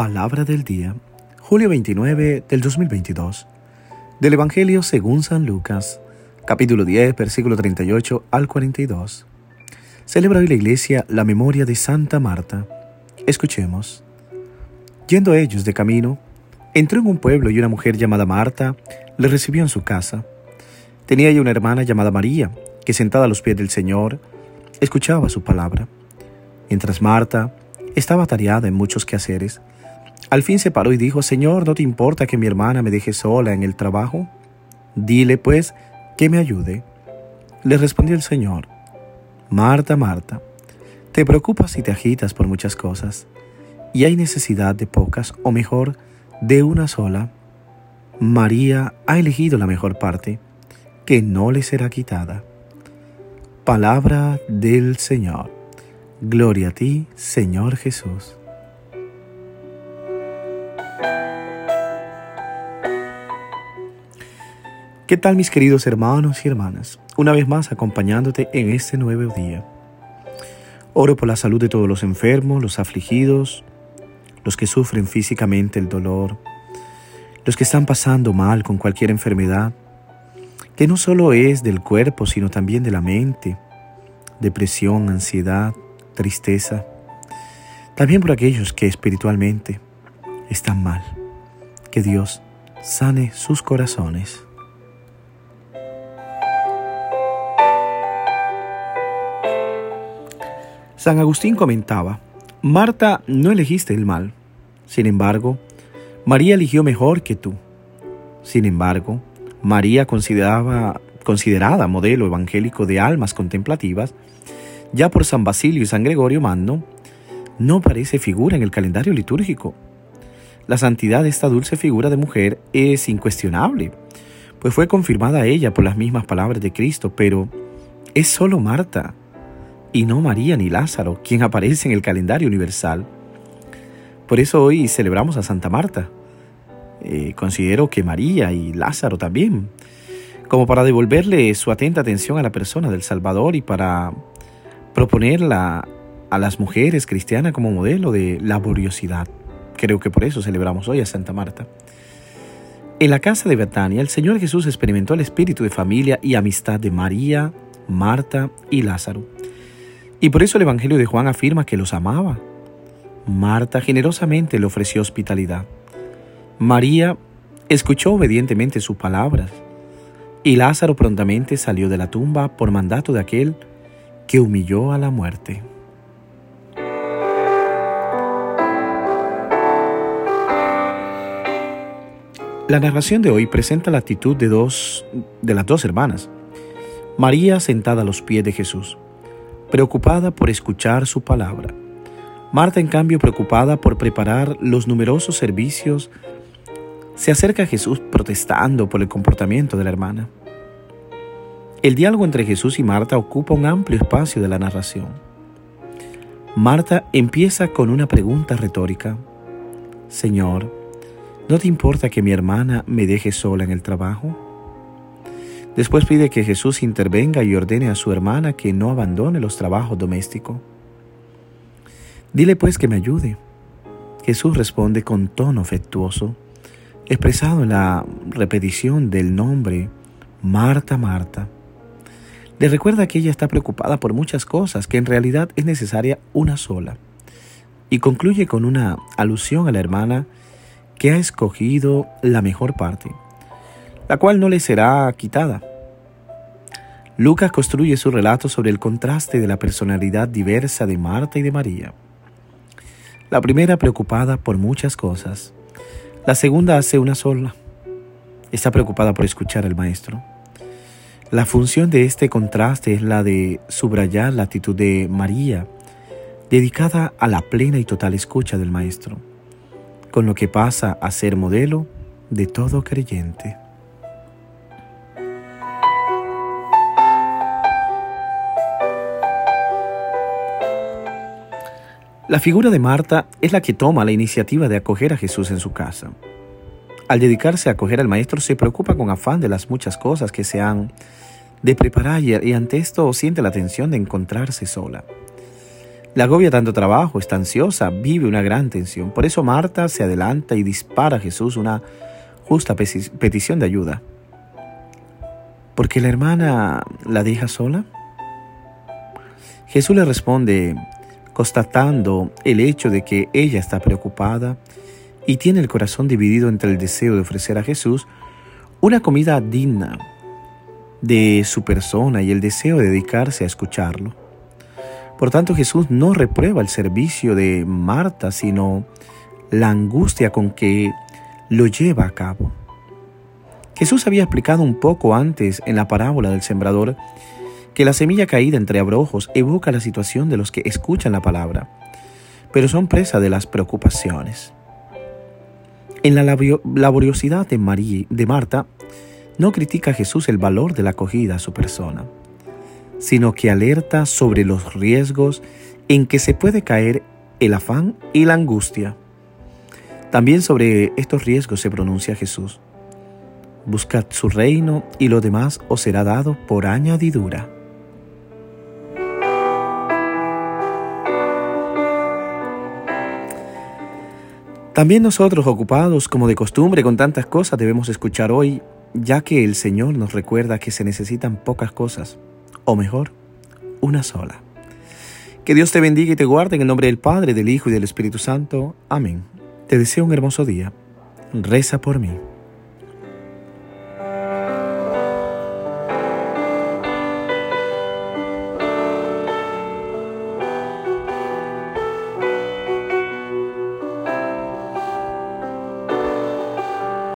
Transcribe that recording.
Palabra del día, julio 29 del 2022, del Evangelio según San Lucas, capítulo 10, versículo 38 al 42. Celebra hoy la iglesia la memoria de Santa Marta. Escuchemos. Yendo ellos de camino, entró en un pueblo y una mujer llamada Marta le recibió en su casa. Tenía ella una hermana llamada María, que sentada a los pies del Señor, escuchaba su palabra. Mientras Marta estaba tareada en muchos quehaceres, al fin se paró y dijo, Señor, ¿no te importa que mi hermana me deje sola en el trabajo? Dile, pues, que me ayude. Le respondió el Señor, Marta, Marta, te preocupas y te agitas por muchas cosas, y hay necesidad de pocas, o mejor, de una sola. María ha elegido la mejor parte, que no le será quitada. Palabra del Señor. Gloria a ti, Señor Jesús. ¿Qué tal mis queridos hermanos y hermanas? Una vez más acompañándote en este nuevo día. Oro por la salud de todos los enfermos, los afligidos, los que sufren físicamente el dolor, los que están pasando mal con cualquier enfermedad, que no solo es del cuerpo, sino también de la mente, depresión, ansiedad, tristeza. También por aquellos que espiritualmente están mal. Que Dios sane sus corazones. San Agustín comentaba, Marta, no elegiste el mal. Sin embargo, María eligió mejor que tú. Sin embargo, María consideraba, considerada modelo evangélico de almas contemplativas, ya por San Basilio y San Gregorio Magno, no parece figura en el calendario litúrgico. La santidad de esta dulce figura de mujer es incuestionable, pues fue confirmada ella por las mismas palabras de Cristo, pero es solo Marta y no María ni Lázaro, quien aparece en el calendario universal. Por eso hoy celebramos a Santa Marta. Eh, considero que María y Lázaro también, como para devolverle su atenta atención a la persona del Salvador y para proponerla a las mujeres cristianas como modelo de laboriosidad. Creo que por eso celebramos hoy a Santa Marta. En la casa de Betania, el Señor Jesús experimentó el espíritu de familia y amistad de María, Marta y Lázaro. Y por eso el Evangelio de Juan afirma que los amaba. Marta generosamente le ofreció hospitalidad. María escuchó obedientemente sus palabras. Y Lázaro prontamente salió de la tumba por mandato de aquel que humilló a la muerte. La narración de hoy presenta la actitud de dos de las dos hermanas. María sentada a los pies de Jesús preocupada por escuchar su palabra. Marta, en cambio, preocupada por preparar los numerosos servicios, se acerca a Jesús protestando por el comportamiento de la hermana. El diálogo entre Jesús y Marta ocupa un amplio espacio de la narración. Marta empieza con una pregunta retórica. Señor, ¿no te importa que mi hermana me deje sola en el trabajo? Después pide que Jesús intervenga y ordene a su hermana que no abandone los trabajos domésticos. Dile pues que me ayude. Jesús responde con tono afectuoso, expresado en la repetición del nombre Marta, Marta. Le recuerda que ella está preocupada por muchas cosas, que en realidad es necesaria una sola. Y concluye con una alusión a la hermana que ha escogido la mejor parte la cual no le será quitada. Lucas construye su relato sobre el contraste de la personalidad diversa de Marta y de María. La primera preocupada por muchas cosas, la segunda hace una sola. Está preocupada por escuchar al maestro. La función de este contraste es la de subrayar la actitud de María, dedicada a la plena y total escucha del maestro, con lo que pasa a ser modelo de todo creyente. La figura de Marta es la que toma la iniciativa de acoger a Jesús en su casa. Al dedicarse a acoger al Maestro se preocupa con afán de las muchas cosas que se han de preparar y ante esto siente la tensión de encontrarse sola. La agobia tanto trabajo, está ansiosa, vive una gran tensión. Por eso Marta se adelanta y dispara a Jesús una justa petición de ayuda. ¿Por qué la hermana la deja sola? Jesús le responde, constatando el hecho de que ella está preocupada y tiene el corazón dividido entre el deseo de ofrecer a Jesús una comida digna de su persona y el deseo de dedicarse a escucharlo. Por tanto, Jesús no reprueba el servicio de Marta, sino la angustia con que lo lleva a cabo. Jesús había explicado un poco antes en la parábola del sembrador que la semilla caída entre abrojos evoca la situación de los que escuchan la palabra, pero son presa de las preocupaciones. En la laboriosidad de, María, de Marta, no critica a Jesús el valor de la acogida a su persona, sino que alerta sobre los riesgos en que se puede caer el afán y la angustia. También sobre estos riesgos se pronuncia Jesús. Buscad su reino y lo demás os será dado por añadidura. También nosotros, ocupados como de costumbre con tantas cosas, debemos escuchar hoy, ya que el Señor nos recuerda que se necesitan pocas cosas, o mejor, una sola. Que Dios te bendiga y te guarde en el nombre del Padre, del Hijo y del Espíritu Santo. Amén. Te deseo un hermoso día. Reza por mí.